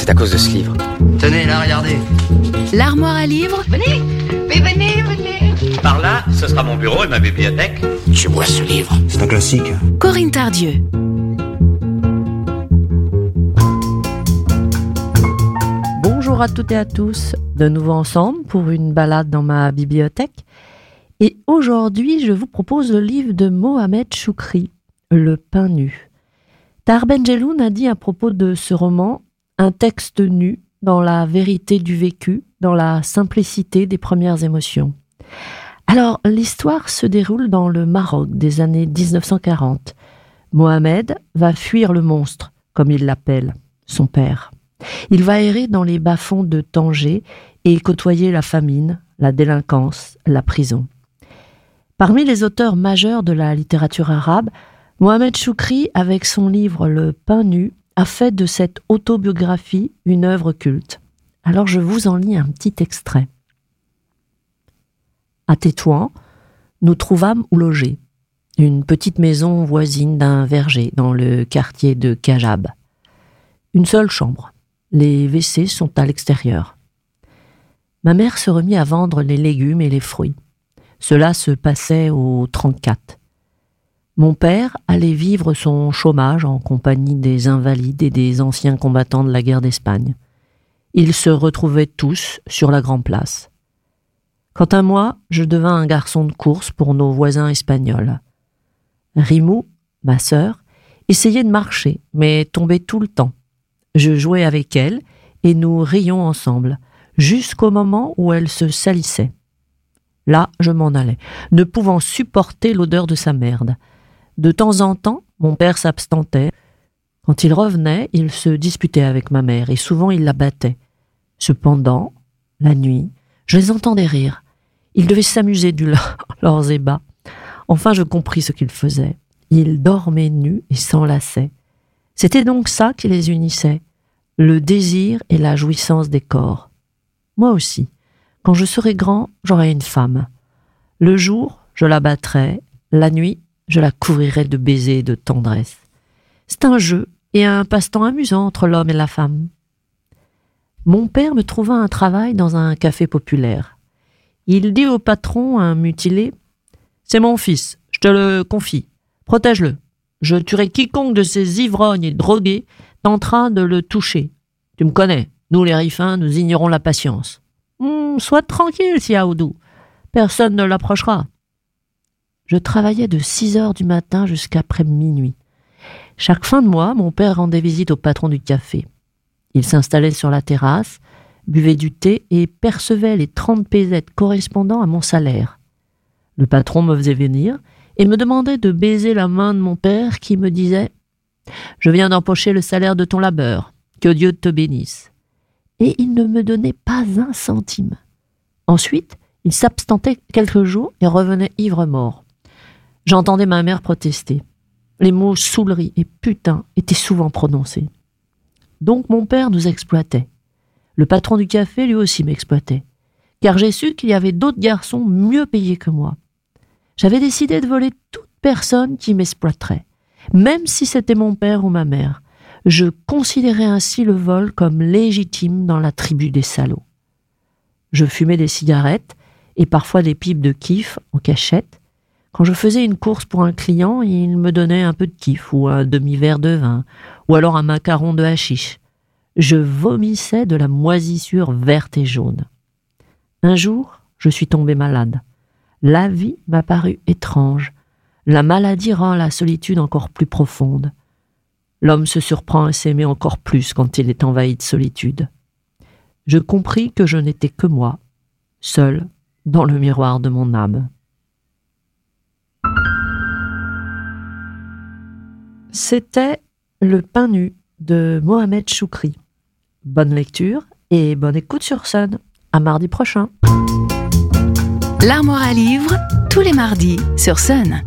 C'est à cause de ce livre. Tenez, là, regardez. L'armoire à livres Venez, mais venez, venez. Par là, ce sera mon bureau et ma bibliothèque. Je vois ce livre. C'est un classique. Corinne Tardieu. Bonjour à toutes et à tous, de nouveau ensemble pour une balade dans ma bibliothèque. Et aujourd'hui, je vous propose le livre de Mohamed Choukri, Le pain nu. Tahar Benjeloun a dit à propos de ce roman un texte nu dans la vérité du vécu, dans la simplicité des premières émotions. Alors, l'histoire se déroule dans le Maroc des années 1940. Mohamed va fuir le monstre, comme il l'appelle, son père. Il va errer dans les bas-fonds de Tanger et côtoyer la famine, la délinquance, la prison. Parmi les auteurs majeurs de la littérature arabe, Mohamed Choukri, avec son livre Le pain nu, fait de cette autobiographie une œuvre culte. Alors je vous en lis un petit extrait. À Tétouan, nous trouvâmes où loger, une petite maison voisine d'un verger dans le quartier de Kajab. Une seule chambre. Les WC sont à l'extérieur. Ma mère se remit à vendre les légumes et les fruits. Cela se passait au 34. Mon père allait vivre son chômage en compagnie des invalides et des anciens combattants de la guerre d'Espagne. Ils se retrouvaient tous sur la Grande Place. Quant à moi, je devins un garçon de course pour nos voisins espagnols. Rimou, ma sœur, essayait de marcher, mais tombait tout le temps. Je jouais avec elle et nous rions ensemble, jusqu'au moment où elle se salissait. Là, je m'en allais, ne pouvant supporter l'odeur de sa merde. De temps en temps, mon père s'abstentait. Quand il revenait, il se disputait avec ma mère et souvent il la battait. Cependant, la nuit, je les entendais rire. Ils devaient s'amuser du leurs ébats. Enfin, je compris ce qu'ils faisaient. Ils dormaient nus et s'enlaçaient. C'était donc ça qui les unissait, le désir et la jouissance des corps. Moi aussi, quand je serai grand, j'aurai une femme. Le jour, je la battrai, la nuit, je la couvrirai de baisers et de tendresse. C'est un jeu et un passe-temps amusant entre l'homme et la femme. Mon père me trouva un travail dans un café populaire. Il dit au patron, un mutilé C'est mon fils, je te le confie. Protège-le. Je tuerai quiconque de ces ivrognes et drogués tentera de le toucher. Tu me connais, nous les riffins, nous ignorons la patience. Hum, sois tranquille, Siaoudou. Personne ne l'approchera. Je travaillais de six heures du matin jusqu'après minuit. Chaque fin de mois, mon père rendait visite au patron du café. Il s'installait sur la terrasse, buvait du thé et percevait les trente pesettes correspondant à mon salaire. Le patron me faisait venir et me demandait de baiser la main de mon père qui me disait Je viens d'empocher le salaire de ton labeur. Que Dieu te bénisse. Et il ne me donnait pas un centime. Ensuite, il s'abstentait quelques jours et revenait ivre-mort. J'entendais ma mère protester. Les mots soulerie et putain étaient souvent prononcés. Donc mon père nous exploitait. Le patron du café lui aussi m'exploitait, car j'ai su qu'il y avait d'autres garçons mieux payés que moi. J'avais décidé de voler toute personne qui m'exploiterait, même si c'était mon père ou ma mère. Je considérais ainsi le vol comme légitime dans la tribu des salauds. Je fumais des cigarettes et parfois des pipes de kiff en cachette. Quand je faisais une course pour un client, il me donnait un peu de kiff ou un demi-verre de vin ou alors un macaron de hashish. Je vomissais de la moisissure verte et jaune. Un jour, je suis tombé malade. La vie m'a paru étrange. La maladie rend la solitude encore plus profonde. L'homme se surprend à s'aimer encore plus quand il est envahi de solitude. Je compris que je n'étais que moi, seul dans le miroir de mon âme. C'était Le pain nu de Mohamed Choukri. Bonne lecture et bonne écoute sur Sun. À mardi prochain. L'armoire à livres, tous les mardis sur Sun.